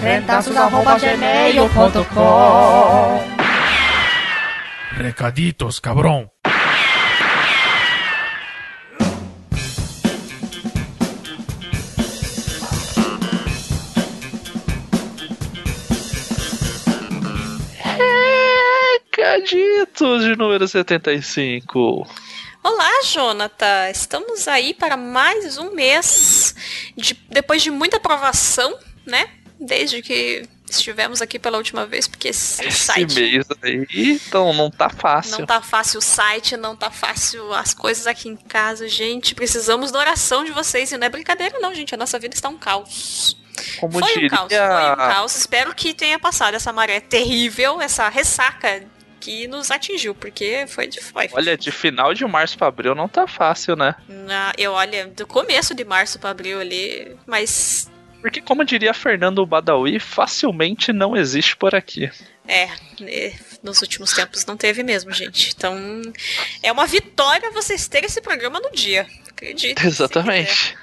rentazos.gmail.com Recaditos, cabrão. Recaditos de número 75. Olá, Jonathan! Estamos aí para mais um mês de, depois de muita aprovação, né? Desde que estivemos aqui pela última vez, porque esse, esse site. mês aí, então não tá fácil. Não tá fácil o site, não tá fácil as coisas aqui em casa, gente. Precisamos da oração de vocês. E não é brincadeira, não, gente. A nossa vida está um caos. Como foi diria... um caos, foi um caos. Espero que tenha passado essa maré terrível, essa ressaca que nos atingiu, porque foi de foi. Olha, de final de março para abril não tá fácil, né? Na, eu olha, do começo de março para abril ali, mas porque, como diria Fernando Badawi, facilmente não existe por aqui. É, nos últimos tempos não teve mesmo, gente. Então, é uma vitória vocês terem esse programa no dia. Acredito. Exatamente.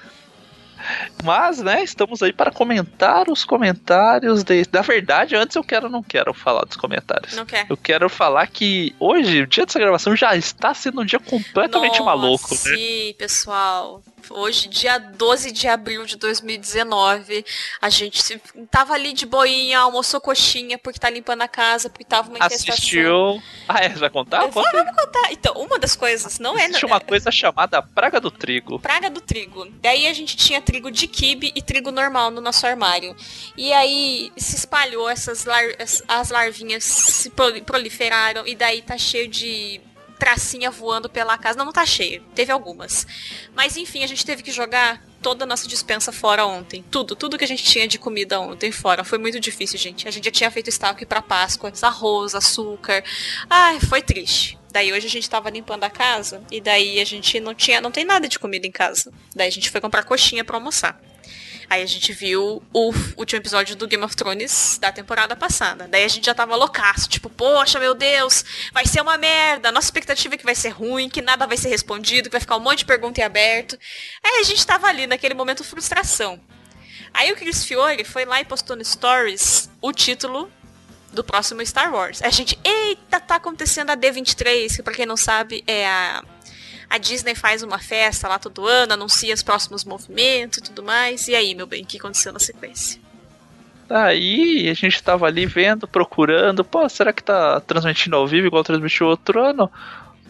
Mas, né, estamos aí para comentar os comentários. De... Da verdade, antes eu quero não quero falar dos comentários. Não quer. Eu quero falar que hoje, o dia dessa gravação, já está sendo um dia completamente Nossa, maluco. Sim, né? pessoal hoje, dia 12 de abril de 2019. A gente tava ali de boinha, almoçou coxinha porque tá limpando a casa, porque tava uma infestação. Assistiu. Ah, é? Vai contar? Eu vou, vamos contar. Então, uma das coisas, não é. Existe uma coisa chamada praga do trigo. Praga do trigo. Daí a gente tinha trigo de kibe e trigo normal no nosso armário. E aí se espalhou essas lar as larvinhas se proliferaram e daí tá cheio de tracinha voando pela casa. Não, não tá cheio. Teve algumas. Mas enfim, a gente teve que jogar toda a nossa dispensa fora ontem. Tudo, tudo que a gente tinha de comida ontem fora. Foi muito difícil, gente. A gente já tinha feito estoque para Páscoa, arroz, açúcar. Ai, foi triste. Daí hoje a gente tava limpando a casa e daí a gente não tinha, não tem nada de comida em casa. Daí a gente foi comprar coxinha para almoçar. Aí a gente viu o último episódio do Game of Thrones da temporada passada. Daí a gente já tava loucaço, tipo, poxa, meu Deus, vai ser uma merda. Nossa expectativa é que vai ser ruim, que nada vai ser respondido, que vai ficar um monte de pergunta em aberto. Aí a gente tava ali naquele momento frustração. Aí o Chris Fiore foi lá e postou no Stories o título do próximo Star Wars. A gente, eita, tá acontecendo a D23, que pra quem não sabe é a a Disney faz uma festa lá todo ano, anuncia os próximos movimentos e tudo mais. E aí, meu bem, o que aconteceu na sequência? Aí a gente tava ali vendo, procurando, pô, será que tá transmitindo ao vivo igual transmitiu outro ano?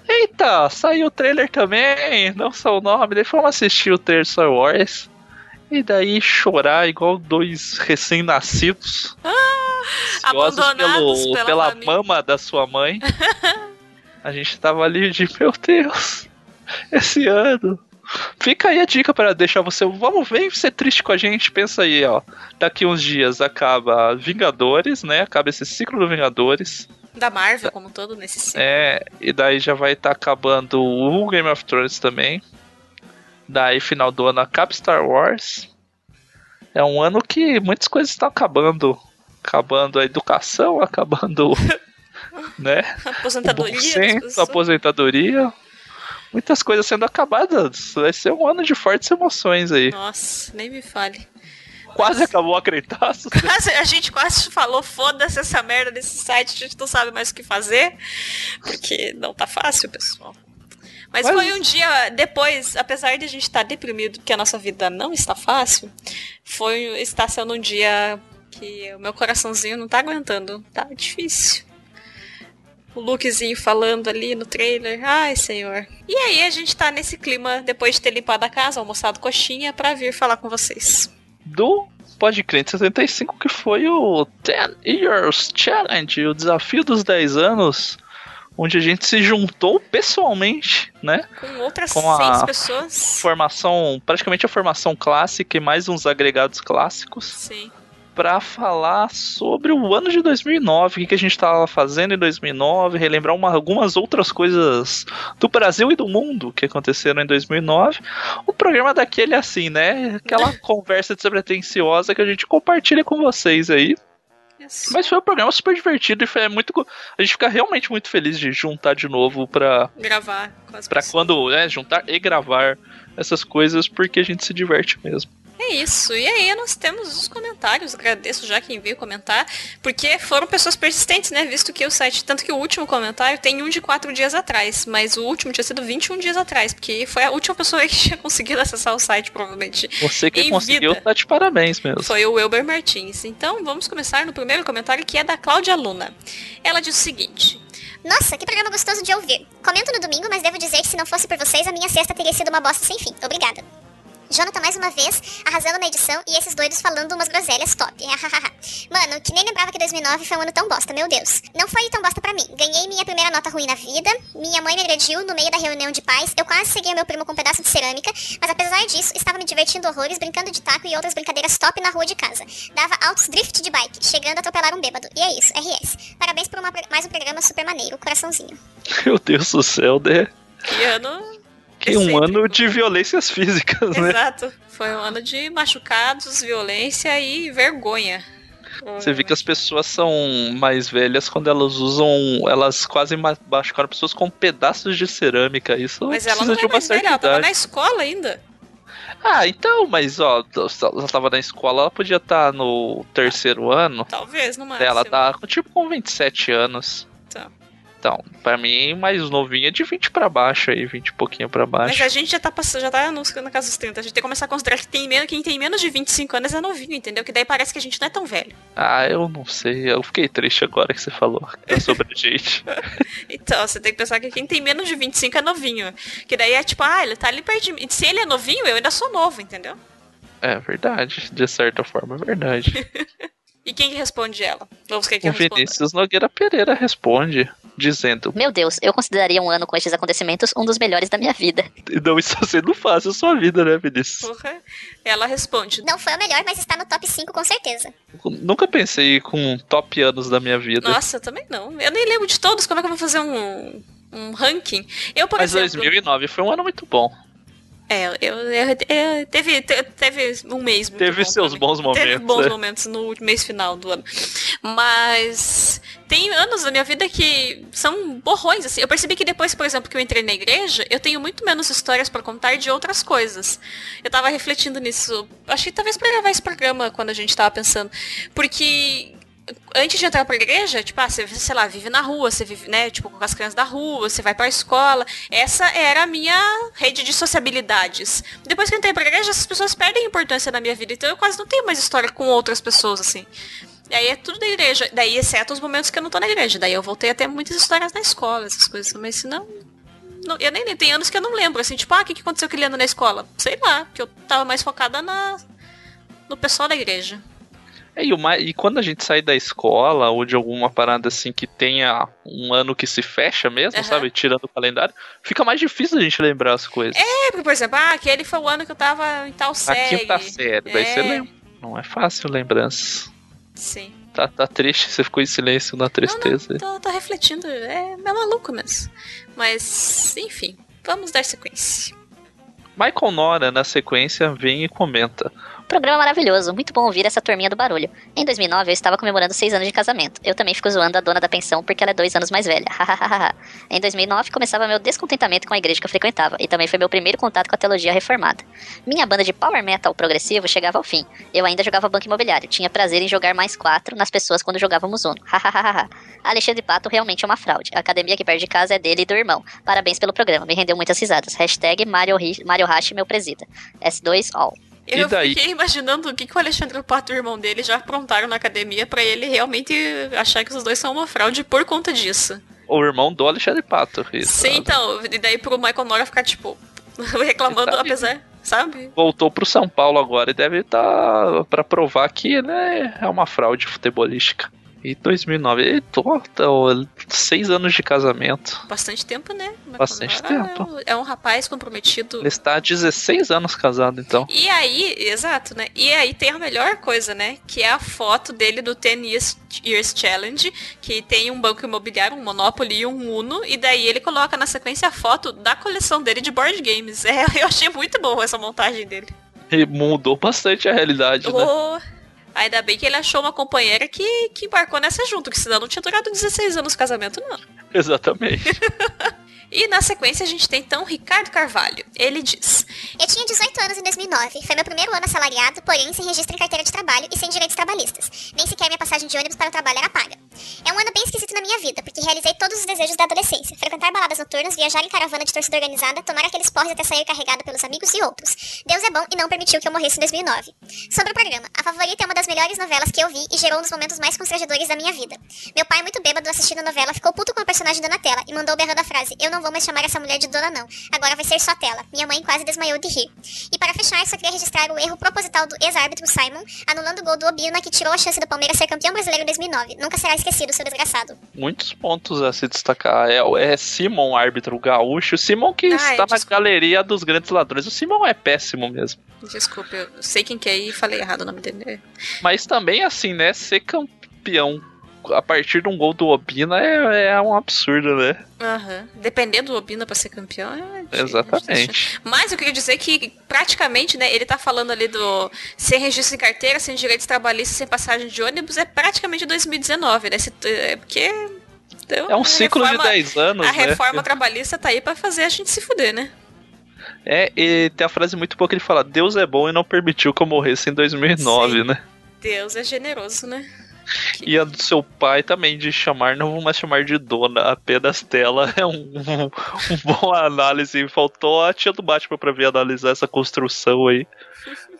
Eita, saiu o trailer também, não só o nome, daí fomos assistir o trailer Star Wars. E daí chorar igual dois recém-nascidos. Ah, abandonados pelo, pela mama da sua mãe. a gente tava ali de, meu Deus, esse ano. Fica aí a dica para deixar você. Vamos ver ser triste com a gente. Pensa aí, ó. Daqui uns dias acaba Vingadores, né? Acaba esse ciclo do Vingadores. Da Marvel, como todo, nesse ciclo. É, e daí já vai estar tá acabando o Game of Thrones também. Daí, final do ano, acaba Star Wars. É um ano que muitas coisas estão acabando. Acabando a educação, acabando. né? Aposentadoria. O aposentadoria muitas coisas sendo acabadas. Vai ser um ano de fortes emoções aí. Nossa, nem me fale. Quase acabou a Crentaço. a gente quase falou, foda-se essa merda desse site, a gente não sabe mais o que fazer. Porque não tá fácil, pessoal. Mas, Mas, foi um dia depois, apesar de a gente estar deprimido que a nossa vida não está fácil, foi está sendo um dia que o meu coraçãozinho não tá aguentando. Tá difícil o Lukezinho falando ali no trailer. Ai, senhor. E aí a gente tá nesse clima, depois de ter limpado a casa, almoçado coxinha, para vir falar com vocês. Do Podcrente 75, que foi o 10 Years Challenge, o desafio dos 10 anos, onde a gente se juntou pessoalmente, né? Com outras com seis pessoas. Formação, praticamente a formação clássica e mais uns agregados clássicos. Sim para falar sobre o ano de 2009, o que a gente estava fazendo em 2009, relembrar uma, algumas outras coisas do Brasil e do mundo que aconteceram em 2009. O programa daquele é assim, né? Aquela conversa despretensiosa que a gente compartilha com vocês aí. Mas foi um programa super divertido e foi muito. A gente fica realmente muito feliz de juntar de novo pra. Gravar Pra quando. né, juntar e gravar essas coisas porque a gente se diverte mesmo. É isso. E aí nós temos os comentários. Agradeço já quem veio comentar. Porque foram pessoas persistentes, né? Visto que o site. Tanto que o último comentário tem um de quatro dias atrás. Mas o último tinha sido 21 dias atrás. Porque foi a última pessoa que tinha conseguido acessar o site, provavelmente. Você que conseguiu, vida. tá de parabéns mesmo. Foi o Wilber Martins. Então vamos começar no primeiro comentário que é da Cláudia Luna. Ela diz o seguinte. Nossa, que programa gostoso de ouvir. Comento no domingo, mas devo dizer que se não fosse por vocês, a minha sexta teria sido uma bosta sem fim. Obrigada. Jonathan mais uma vez, arrasando na edição e esses doidos falando umas groselhas top. Mano, que nem lembrava que 2009 foi um ano tão bosta, meu Deus. Não foi tão bosta pra mim. Ganhei minha primeira nota ruim na vida, minha mãe me agrediu no meio da reunião de pais, eu quase segui meu primo com um pedaço de cerâmica, mas apesar disso, estava me divertindo horrores, brincando de taco e outras brincadeiras top na rua de casa. Dava altos drift de bike, chegando a atropelar um bêbado. E é isso, RS. Parabéns por uma- mais um programa super maneiro, coraçãozinho. Meu Deus do céu, né? Que ano. Que um Excêntrico. ano de violências físicas, né? Exato. Foi um ano de machucados, violência e vergonha. Você vê que as pessoas são mais velhas quando elas usam. Elas quase ma- machucaram pessoas com pedaços de cerâmica. Isso Mas ela não é mais velha, ela tava na escola ainda. Ah, então, mas ó, ela tava na escola, ela podia estar no terceiro ano. Talvez, no máximo. Ela tá com, tipo com 27 anos. Então, pra mim, mais novinha é de 20 pra baixo aí, 20 e pouquinho pra baixo. Mas a gente já tá passando, já tá nos- na casa dos 30. A gente tem que começar a considerar que tem menos, quem tem menos de 25 anos é novinho, entendeu? Que daí parece que a gente não é tão velho. Ah, eu não sei. Eu fiquei triste agora que você falou sobre a gente. Então, você tem que pensar que quem tem menos de 25 é novinho. Que daí é tipo, ah, ele tá ali perto de mim. Se ele é novinho, eu ainda sou novo, entendeu? É verdade, de certa forma é verdade. E quem que responde ela? Vamos quem que o? Vinícius Nogueira Pereira responde, dizendo: Meu Deus, eu consideraria um ano com estes acontecimentos um dos melhores da minha vida. Não está sendo fácil a sua vida, né, Vinícius? Porra. Ela responde. Não foi o melhor, mas está no top 5 com certeza. Nunca pensei com top anos da minha vida. Nossa, eu também não. Eu nem lembro de todos. Como é que eu vou fazer um, um ranking? Eu, por Mas exemplo. 2009 foi um ano muito bom. É, eu, eu- eu- teve, te- teve um mês muito Teve bom seus bons momentos, Teve bons né? momentos no mês final do ano. Mas tem anos da minha vida que são borrões, assim. Eu percebi que depois, por exemplo, que eu entrei na igreja, eu tenho muito menos histórias pra contar de outras coisas. Eu tava refletindo nisso. Que talvez pra gravar esse programa quando a gente tava pensando. Porque antes de entrar pra igreja, tipo, ah, você, sei lá, vive na rua, você vive, né, tipo, com as crianças da rua, você vai pra escola. Essa era a minha rede de sociabilidades. Depois que eu entrei pra igreja, essas pessoas perdem importância na minha vida, então eu quase não tenho mais história com outras pessoas, assim. E aí é tudo da igreja, daí exceto os momentos que eu não tô na igreja, daí eu voltei a ter muitas histórias na escola, essas coisas, mas senão... Não, eu nem, nem tem anos que eu não lembro, assim, tipo, ah, o que, que aconteceu aquele ano na escola? Sei lá, porque eu tava mais focada na, no pessoal da igreja. É, e, uma- e quando a gente sai da escola ou de alguma parada assim que tenha um ano que se fecha mesmo, Aham. sabe? Tirando o calendário, fica mais difícil a gente lembrar as coisas. É, porque, por exemplo, ah, aquele foi o ano que eu tava em tal A série. quinta série, daí você É. lembra. Não é fácil lembrança. Sim. Tá, tá triste, você ficou em silêncio na tristeza. Tô, tô refletindo, é, é maluco mesmo. Mas, enfim, vamos dar sequência. Michael Nora, na sequência, vem e comenta. Programa maravilhoso, muito bom ouvir essa turminha do barulho. Em 2009 eu estava comemorando seis anos de casamento. Eu também fico zoando a dona da pensão porque ela é dois anos mais velha. Em 2009 começava meu descontentamento com a igreja que eu frequentava e também foi meu primeiro contato com a teologia reformada. Minha banda de power metal progressivo chegava ao fim. Eu ainda jogava banco imobiliário, tinha prazer em jogar mais quatro nas pessoas quando jogávamos Uno. Alexandre Pato realmente é uma fraude. A academia aqui perto de casa é dele e do irmão. Parabéns pelo programa, me rendeu muitas risadas. Hashtag Mario, Ri- Mario Hashi, meu presida. S2 all. Eu fiquei imaginando o que, que o Alexandre Pato e o irmão dele já aprontaram na academia pra ele realmente achar que os dois são uma fraude por conta disso. O irmão do Alexandre Pato. Isso. Sim, então, e daí pro Michael Nora ficar, tipo, reclamando, Tá apesar, sabe? Voltou pro São Paulo agora e deve estar pra provar que né, é uma fraude futebolística. E 2009. E, tô, seis anos de casamento. Bastante tempo, né? Bastante Ah, tempo. É um rapaz comprometido. Ele está há 16 anos casado, então. E aí, exato, né? E aí tem a melhor coisa, né? Que é a foto dele do 10 Years, Years Challenge, que tem um banco imobiliário, um Monopoly e um Uno, e daí ele coloca na sequência a foto da coleção dele de board games. É, eu achei muito boa essa montagem dele. E mudou bastante a realidade, né? Ainda bem que ele achou uma companheira que, que embarcou nessa junto, que senão não tinha durado 16 anos o casamento, não. Exatamente. E na sequência a gente tem então Ricardo Carvalho. Ele diz: Eu tinha 18 anos em 2009. Foi meu primeiro ano assalariado, porém sem registro em carteira de trabalho e sem direitos trabalhistas. Nem sequer minha passagem de ônibus para o trabalho era paga. É um ano bem esquisito na minha vida, porque realizei todos os desejos da adolescência. Frequentar baladas noturnas, viajar em caravana de torcida organizada, tomar aqueles porres até sair carregada pelos amigos e outros. Deus é bom e não permitiu que eu morresse em 2009. Sobre o programa, A Favorita é uma das melhores novelas que eu vi e gerou um dos momentos mais constrangedores da minha vida. Meu pai, muito bêbado assistindo a novela, ficou puto com a personagem Donatella e mandou berrando a frase: Eu não vou mais chamar essa mulher de dona, não. Agora vai ser só tela. Minha mãe quase desmaiou de rir. E para fechar, só queria registrar o erro proposital do ex-árbitro Simon, anulando o gol do Obina que tirou a chance do Palmeiras ser campeão brasileiro em 2009. Nunca será esquecido, seu desgraçado. Muitos pontos a se destacar. É, é Simon, árbitro gaúcho. Simon que Ah, está na galeria dos grandes ladrões. O Simon é péssimo mesmo. Desculpa, eu sei quem que é e falei errado o nome dele. Mas também, assim, né? Ser campeão a partir de um gol do Obina é, é um absurdo, né? Aham. Dependendo do Obina pra ser campeão, é. Exatamente. Mas eu queria dizer que praticamente, né, ele tá falando ali do sem registro em carteira, sem direitos trabalhistas, sem passagem de ônibus, é praticamente 2019, né? Se- É porque. É um ciclo de 10 anos, A né? reforma trabalhista tá aí pra fazer a gente se fuder, né? É, e tem a frase muito boa que ele fala: Deus é bom e não permitiu que eu morresse em 2009, Sim. né? Deus é generoso, né? E a do seu pai também, de chamar, não vou mais chamar de dona, apenas tela. É um, um, um bom análise. Faltou a tia do Batman pra vir analisar essa construção aí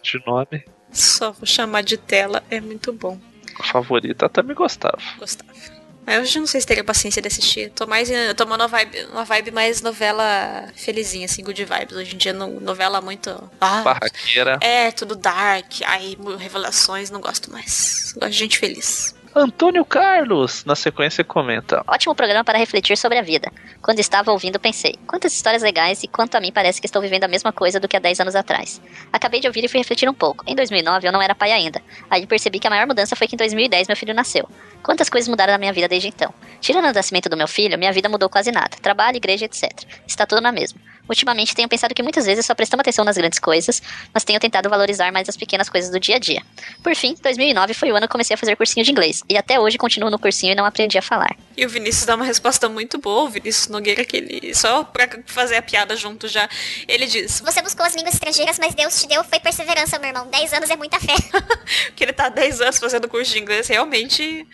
de nome. Só vou chamar de tela, é muito bom. A favorita até me gostava. Gostava. Mas hoje eu não sei se teria paciência de assistir. Tô mais. Eu tô uma vibe, uma vibe mais novela felizinha, assim, good vibes. Hoje em dia, no- novela muito. Ah, Barraqueira. é, tudo dark. Aí, revelações, não gosto mais. Gosto de gente feliz. Antônio Carlos, na sequência, comenta. Ótimo programa para refletir sobre a vida. Quando estava ouvindo, pensei: quantas histórias legais e quanto a mim parece que estou vivendo a mesma coisa do que há 10 anos atrás. Acabei de ouvir e fui refletir um pouco. Em 2009 eu não era pai ainda. Aí percebi que a maior mudança foi que em 2010 meu filho nasceu. Quantas coisas mudaram na minha vida desde então? Tirando o nascimento do meu filho, minha vida mudou quase nada. Trabalho, igreja, etc. Está tudo na mesma. Ultimamente tenho pensado que muitas vezes só prestamos atenção nas grandes coisas, mas tenho tentado valorizar mais as pequenas coisas do dia a dia. Por fim, 2009 foi o ano que comecei a fazer cursinho de inglês, e até hoje continuo no cursinho e não aprendi a falar. E o Vinícius dá uma resposta muito boa. O Vinícius Nogueira, que ele. Só pra fazer a piada junto já. Ele diz Você buscou as línguas estrangeiras, mas Deus te deu foi perseverança, meu irmão. 10 anos é muita fé. que ele tá há 10 anos fazendo curso de inglês. Realmente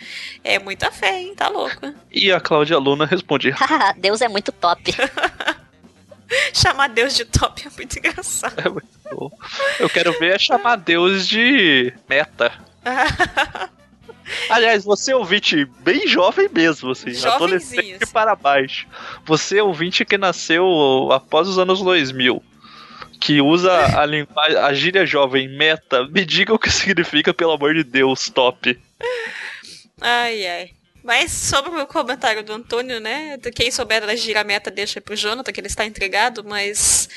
é muita fé, hein? Tá louco. E a Cláudia Luna responde: Deus é muito top. Chamar Deus de top é muito engraçado. É muito bom. Eu quero ver é chamar Deus de meta. Aliás, você é ouvinte bem jovem mesmo, assim, adolescente para baixo. Você é ouvinte que nasceu após os anos 2000, que usa a, linguagem, a gíria jovem meta, me diga o que significa, pelo amor de Deus, top. Ai, ai. Mas sobre o comentário do Antônio, né? Quem souber da girameta deixa pro Jonathan, que ele está entregado, mas.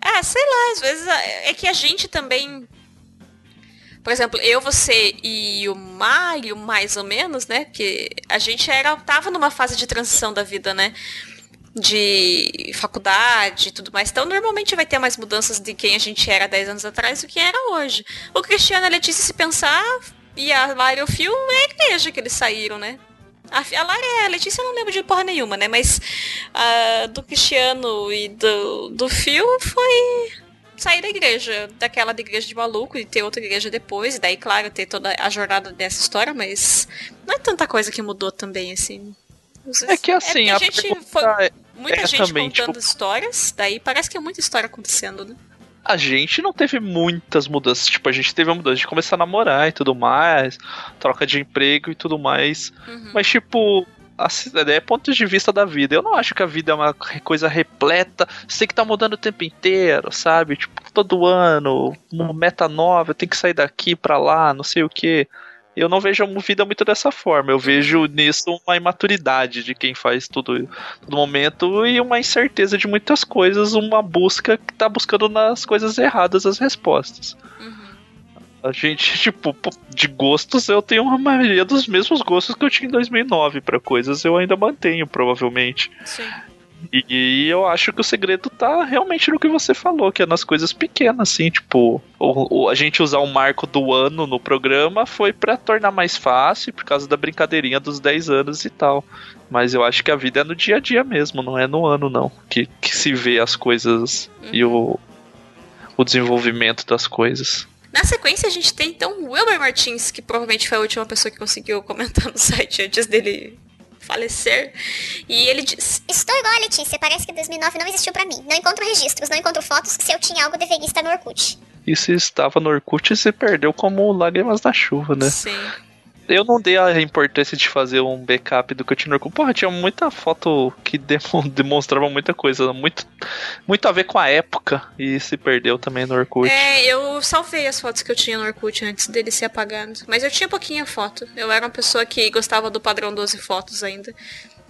Ah, sei lá, às vezes é que a gente também. Por exemplo, eu, você e o Mário, mais ou menos, né? Que a gente era, tava numa fase de transição da vida, né? De faculdade e tudo mais. Então, normalmente vai ter mais mudanças de quem a gente era 10 anos atrás do que era hoje. O Cristiano e a Letícia, se pensar, e a Lara e o Fio é a igreja que eles saíram, né? A, a Lara e a Letícia eu não lembro de porra nenhuma, né? Mas ah, do Cristiano e do, do Fio foi sair da igreja, daquela da igreja de maluco e ter outra igreja depois, e daí, claro, ter toda a jornada dessa história, mas não é tanta coisa que mudou também, assim. É que assim, porque a, a gente foi é- muita é gente também, contando tipo- histórias, daí parece que é muita história acontecendo, né? A gente não teve muitas mudanças. Tipo, a gente teve a mudança de começar a namorar e tudo mais, troca de emprego e tudo mais. Uhum. Mas, tipo, assim, é ponto de vista da vida. Eu não acho que a vida é uma coisa repleta. Você tem que estar mudando o tempo inteiro, sabe? Tipo, todo ano, uma meta nova, eu tenho que sair daqui pra lá, não sei o que. Eu não vejo a vida muito dessa forma. Eu vejo nisso uma imaturidade de quem faz tudo todo momento e uma incerteza de muitas coisas, uma busca que tá buscando nas coisas erradas as respostas. Uhum. A gente, tipo, de gostos, eu tenho a maioria dos mesmos gostos que eu tinha em 2009 para coisas, eu ainda mantenho, provavelmente. Sim. E, e, eu acho que o segredo tá realmente no que você falou, que é nas coisas pequenas, assim, tipo, o, o a gente usar o marco do ano no programa foi para tornar mais fácil, por causa da brincadeirinha dos 10 anos e tal. Mas eu acho que a vida é no dia a dia mesmo, não é no ano, não. Que, que se vê as coisas uhum. e o, o desenvolvimento das coisas. Na sequência, a gente tem então o Wilber Martins, que provavelmente foi a última pessoa que conseguiu comentar no site antes dele falecer. E ele diz: Estou igual a Letícia, parece que 2009 não existiu para mim. Não encontro registros, não encontro fotos. Se eu tinha algo, deveria estar no Orkut. E se estava no Orkut, se perdeu como lágrimas da chuva, né? Sim eu não dei a importância de fazer um backup do no Orkut. Porra, tinha muita foto que demonstrava muita coisa, muito, muito a ver com a época e se perdeu também no Orkut. É, eu salvei as fotos que eu tinha no Orkut antes dele ser apagado. Mas eu tinha pouquinha foto. Eu era uma pessoa que gostava do padrão 12 fotos ainda.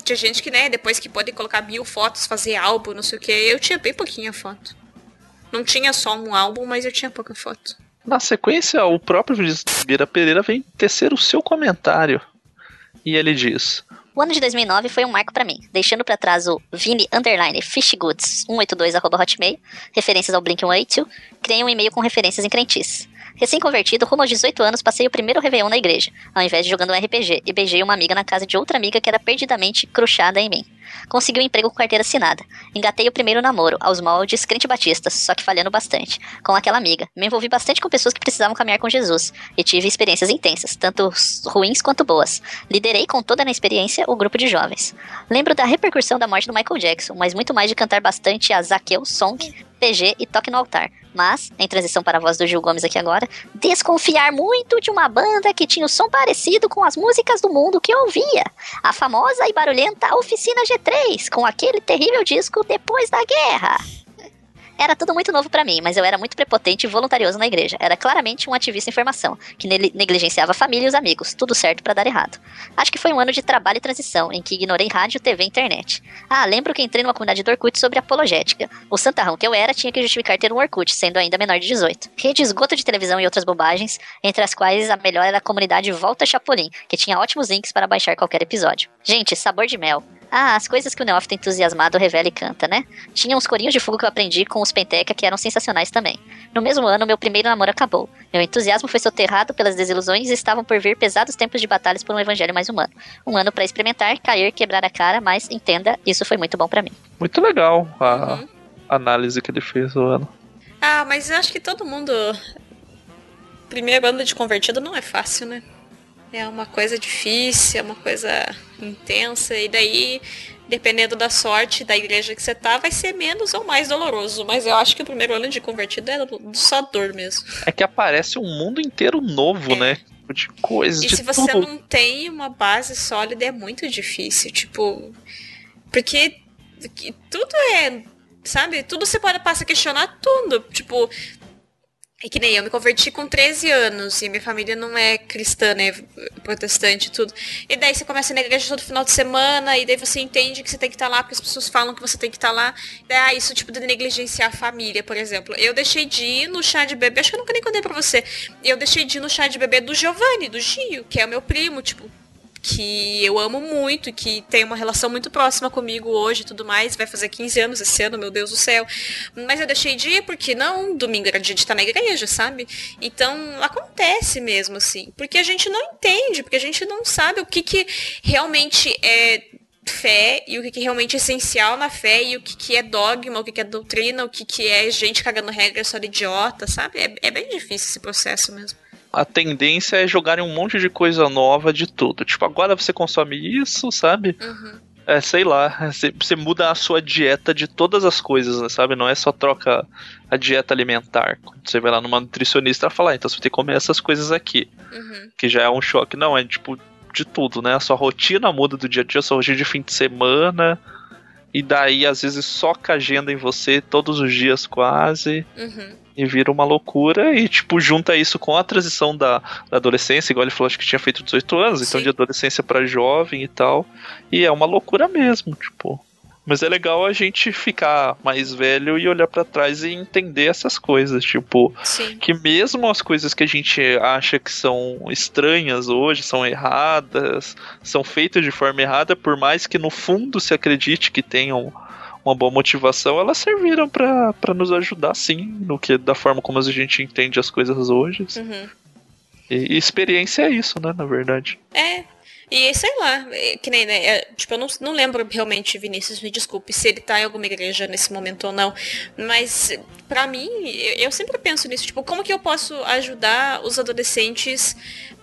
Tinha gente que, né, depois que pode colocar mil fotos, fazer álbum, não sei o que. Eu tinha bem pouquinha foto. Não tinha só um álbum, mas eu tinha pouca foto. Na sequência, o próprio Vira Pereira vem tecer o seu comentário. E ele diz: O ano de 2009 foi um marco para mim, deixando para trás o Vini Underline Fishgoods 182 referências ao Blink 182, criei um e-mail com referências em crentices. Recém-convertido, rumo aos 18 anos, passei o primeiro Réveillon na igreja, ao invés de jogando um RPG, e beijei uma amiga na casa de outra amiga que era perdidamente cruchada em mim. Consegui um emprego com carteira assinada. Engatei o primeiro namoro, aos moldes crente batistas, só que falhando bastante. Com aquela amiga. Me envolvi bastante com pessoas que precisavam caminhar com Jesus. E tive experiências intensas, tanto ruins quanto boas. Liderei com toda a experiência o grupo de jovens. Lembro da repercussão da morte do Michael Jackson, mas muito mais de cantar bastante a Zaqueu, Song, PG e Toque no Altar. Mas, em transição para a voz do Gil Gomes aqui agora, desconfiar muito de uma banda que tinha o som parecido com as músicas do mundo que eu ouvia. A famosa e barulhenta Oficina G3, com aquele terrível disco Depois da Guerra. Era tudo muito novo para mim, mas eu era muito prepotente e voluntarioso na igreja. Era claramente um ativista em formação, que negligenciava a família e os amigos, tudo certo para dar errado. Acho que foi um ano de trabalho e transição, em que ignorei rádio, TV e internet. Ah, lembro que entrei numa comunidade do Orkut sobre apologética. O santarrão que eu era tinha que justificar ter um Orkut, sendo ainda menor de 18. Rede esgoto de televisão e outras bobagens, entre as quais a melhor era a comunidade Volta Chapolin, que tinha ótimos links para baixar qualquer episódio. Gente, sabor de mel. Ah, as coisas que o neófito entusiasmado revela e canta, né? Tinha uns corinhos de fogo que eu aprendi com os Penteca que eram sensacionais também. No mesmo ano, meu primeiro namoro acabou. Meu entusiasmo foi soterrado pelas desilusões e estavam por vir pesados tempos de batalhas por um evangelho mais humano. Um ano para experimentar, cair, quebrar a cara, mas entenda, isso foi muito bom para mim. Muito legal a uhum. análise que ele fez o ano. Ah, mas eu acho que todo mundo. Primeiro ano de convertido não é fácil, né? É uma coisa difícil, é uma coisa intensa, e daí, dependendo da sorte da igreja que você tá, vai ser menos ou mais doloroso. Mas eu acho que o primeiro ano de convertido é só dor mesmo. É que aparece um mundo inteiro novo, é. né? De coisas. E se você tudo. não tem uma base sólida, é muito difícil. Tipo. Porque tudo é sabe? Tudo você pode passar a questionar tudo. Tipo, é que nem eu me converti com 13 anos e minha família não é cristã, né? Protestante e tudo. E daí você começa na igreja todo final de semana e daí você entende que você tem que estar lá porque as pessoas falam que você tem que estar lá. E daí, ah, isso tipo de negligenciar a família, por exemplo. Eu deixei de ir no chá de bebê, acho que eu nunca nem contei pra você. Eu deixei de ir no chá de bebê do Giovanni, do Gio, que é o meu primo, tipo, que eu amo muito, que tem uma relação muito próxima comigo hoje e tudo mais. Vai fazer 15 anos esse ano, meu Deus do céu. Mas eu deixei de ir porque não, domingo era dia de estar na igreja, sabe? Então acontece mesmo assim. Porque a gente não entende, porque a gente não sabe o que, que realmente é fé e o que, que realmente é essencial na fé e o que, que é dogma, o que, que é doutrina, o que, que é gente cagando regra só idiota, sabe? É, é bem difícil esse processo mesmo a tendência é jogarem um monte de coisa nova de tudo. Tipo, agora você consome isso, sabe? Uhum. É, sei lá, você muda a sua dieta de todas as coisas, né, sabe? Não é só troca a dieta alimentar. Você vai lá numa nutricionista e fala, ah, então você ter que comer essas coisas aqui. Uhum. Que já é um choque. Não, é tipo de tudo, né? A sua rotina muda do dia a dia, a sua rotina de fim de semana. E daí, às vezes, soca a agenda em você todos os dias quase. Uhum. E vira uma loucura e, tipo, junta isso com a transição da, da adolescência, igual ele falou, acho que tinha feito 18 anos, então Sim. de adolescência pra jovem e tal. E é uma loucura mesmo, tipo. Mas é legal a gente ficar mais velho e olhar pra trás e entender essas coisas, tipo, Sim. que mesmo as coisas que a gente acha que são estranhas hoje, são erradas, são feitas de forma errada, por mais que no fundo se acredite que tenham uma boa motivação, elas serviram pra pra nos ajudar sim, no que da forma como a gente entende as coisas hoje. Uhum. E, e experiência é isso, né, na verdade. É. E sei lá, que nem, né? é, tipo, eu não, não lembro realmente, Vinícius, me desculpe, se ele tá em alguma igreja nesse momento ou não. Mas, pra mim, eu, eu sempre penso nisso, tipo, como que eu posso ajudar os adolescentes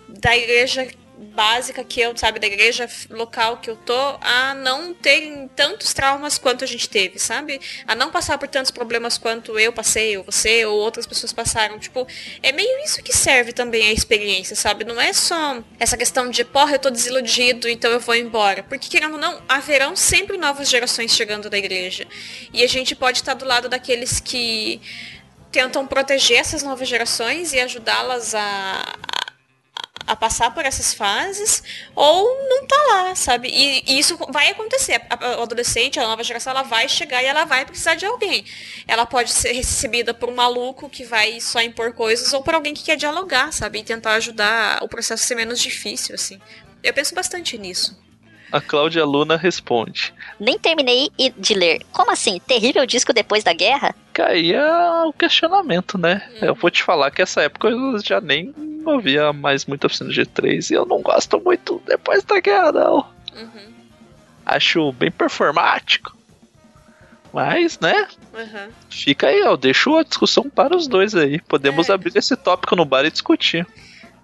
da igreja básica que eu, sabe, da igreja local que eu tô, a não terem tantos traumas quanto a gente teve, sabe? A não passar por tantos problemas quanto eu passei, ou você, ou outras pessoas passaram. Tipo, é meio isso que serve também a experiência, sabe? Não é só essa questão de, porra, eu tô desiludido, então eu vou embora. Porque, querendo ou não, haverão sempre novas gerações chegando da igreja. E a gente pode estar do lado daqueles que tentam proteger essas novas gerações e ajudá-las a, a passar por essas fases ou não tá lá, sabe? E, e isso vai acontecer. A, a- o adolescente, a nova geração, ela vai chegar e ela vai precisar de alguém. Ela pode ser recebida por um maluco que vai só impor coisas ou por alguém que quer dialogar, sabe? E tentar ajudar o processo a ser menos difícil, assim. Eu penso bastante nisso. A Cláudia Luna responde. Nem terminei de ler. Como assim? Terrível disco depois da guerra? É o questionamento, né? Eu vou te falar que essa época eu já nem ouvia mais muito oficina G3 e eu não gosto muito depois da guerra, não. Uhum. Acho bem performático. Mas, né? Uhum. Fica aí, ó. Deixo a discussão para os dois aí. Podemos É. abrir esse tópico no bar e discutir.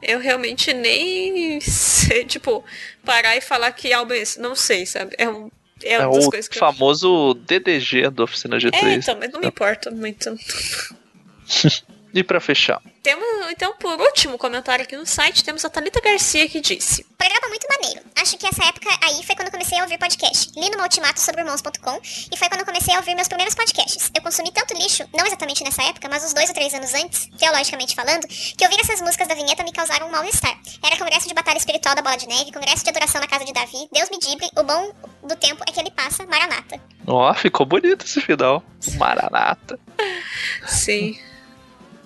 Eu realmente nem sei, tipo, parar e falar que álbum é esse. Não sei, sabe? É, um, é, É o que eu famoso DDG da oficina É, G3. então, mas não me importa muito. E pra fechar? Temos, então, por último comentário aqui no site, temos a Thalita Garcia que disse. Programa muito maneiro. Acho que essa época aí foi quando eu comecei a ouvir podcast. Li no ultimato sobre irmãos.com e foi quando eu comecei a ouvir meus primeiros podcasts. Eu consumi tanto lixo, não exatamente nessa época, mas uns dois ou três anos antes, teologicamente falando, que ouvir essas músicas da vinheta me causaram um mal-estar. Era congresso de batalha espiritual da Bola de Neve, congresso de adoração na casa de Davi, Deus me dibre, o bom do tempo é que ele passa, Maranata. Ó, ficou bonito esse final. Maranata. Sim.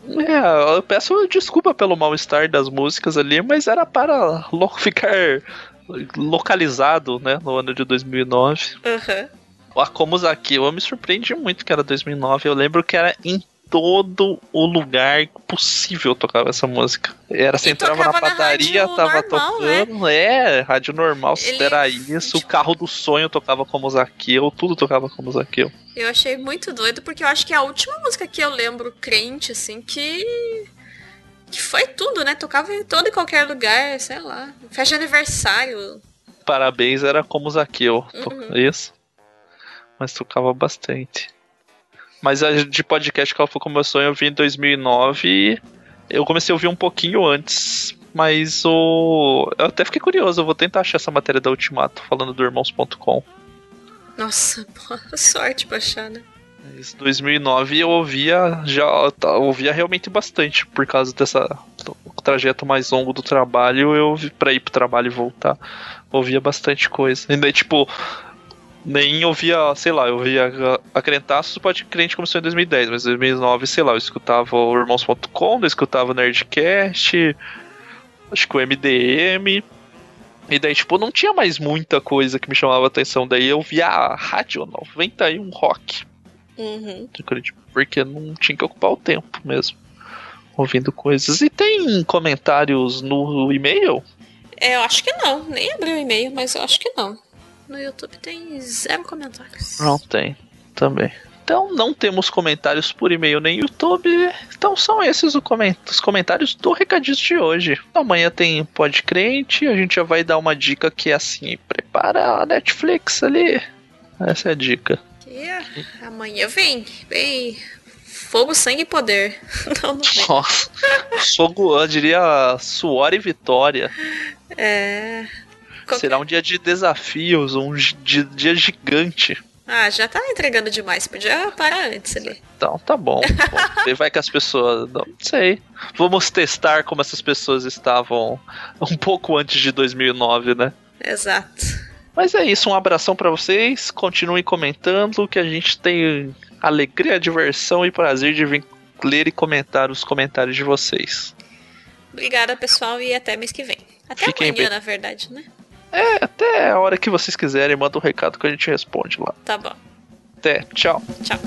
É, eu peço desculpa pelo mal-estar das músicas ali, mas era para lo- ficar localizado, né, no ano de 2009. Aham. A Como Zaki, eu me surpreendi muito que era 2009. Eu lembro que era em todo o lugar possível tocava essa música. Era, você E entrava na na padaria, rádio tava normal, né? tocando. É, rádio normal, Ele- era isso. O carro do sonho tocava como Zaqueu, tudo tocava como Zaqueu. Eu achei muito doido, porque eu acho que é a última música que eu lembro crente, assim, que. Que foi tudo, né? Tocava em todo e qualquer lugar, sei lá. Festa de aniversário. Parabéns, era como Zaqueu. Uhum. Isso. Mas tocava bastante. Mas a de podcast que ela foi como meu sonho, eu vi em 2009. e Eu comecei a ouvir um pouquinho antes. Mas o. Eu até fiquei curioso, eu vou tentar achar essa matéria da Ultimato falando do irmãos.com. Nossa, boa sorte pra achar, né? Mas 2009 eu ouvia já tá, eu ouvia realmente bastante por causa dessa trajeto mais longo do trabalho, eu para ir pro trabalho e voltar, ouvia bastante coisa. Daí tipo nem ouvia, sei lá, eu ouvia a Crentaços, pode crente começou em 2010, mas em 2009, sei lá, eu escutava o irmãos.com, eu escutava o Nerdcast, acho que o MDM. E daí, tipo, não tinha mais muita coisa que me chamava atenção. Daí eu via a Rádio 91 Rock. Uhum. Acredito, Porque não tinha que ocupar o tempo mesmo. Ouvindo coisas. E tem comentários no e-mail? É, eu acho que não. Nem abri o e-mail, mas eu acho que não. No YouTube tem zero comentários. Não tem. Também. Então não temos comentários por e-mail nem YouTube. Então são esses os comentários do Recadinhos de hoje. Amanhã tem Pode Crente. A gente já vai dar uma dica que é assim: prepara a Netflix ali. Essa é a dica. E amanhã vem. Vem. Fogo, sangue e poder. Não, não vem. Nossa, Sogo, eu diria suor e vitória. É. Qualquer- Será um dia de desafios, um dia gigante. Ah, já tá entregando demais. Podia parar antes ali. Então, tá bom. bom vai que as pessoas. Não sei. Vamos testar como essas pessoas estavam um pouco antes de 2009, né? Exato. Mas é isso, um abração para vocês. Continuem comentando, que a gente tem alegria, diversão e prazer de vir ler e comentar os comentários de vocês. Obrigada, pessoal, e até mês que vem. Até Fiquem amanhã, bem. na verdade, né? É, até a hora que vocês quiserem, manda um recado que a gente responde lá. Tá bom. Até, tchau. Tchau.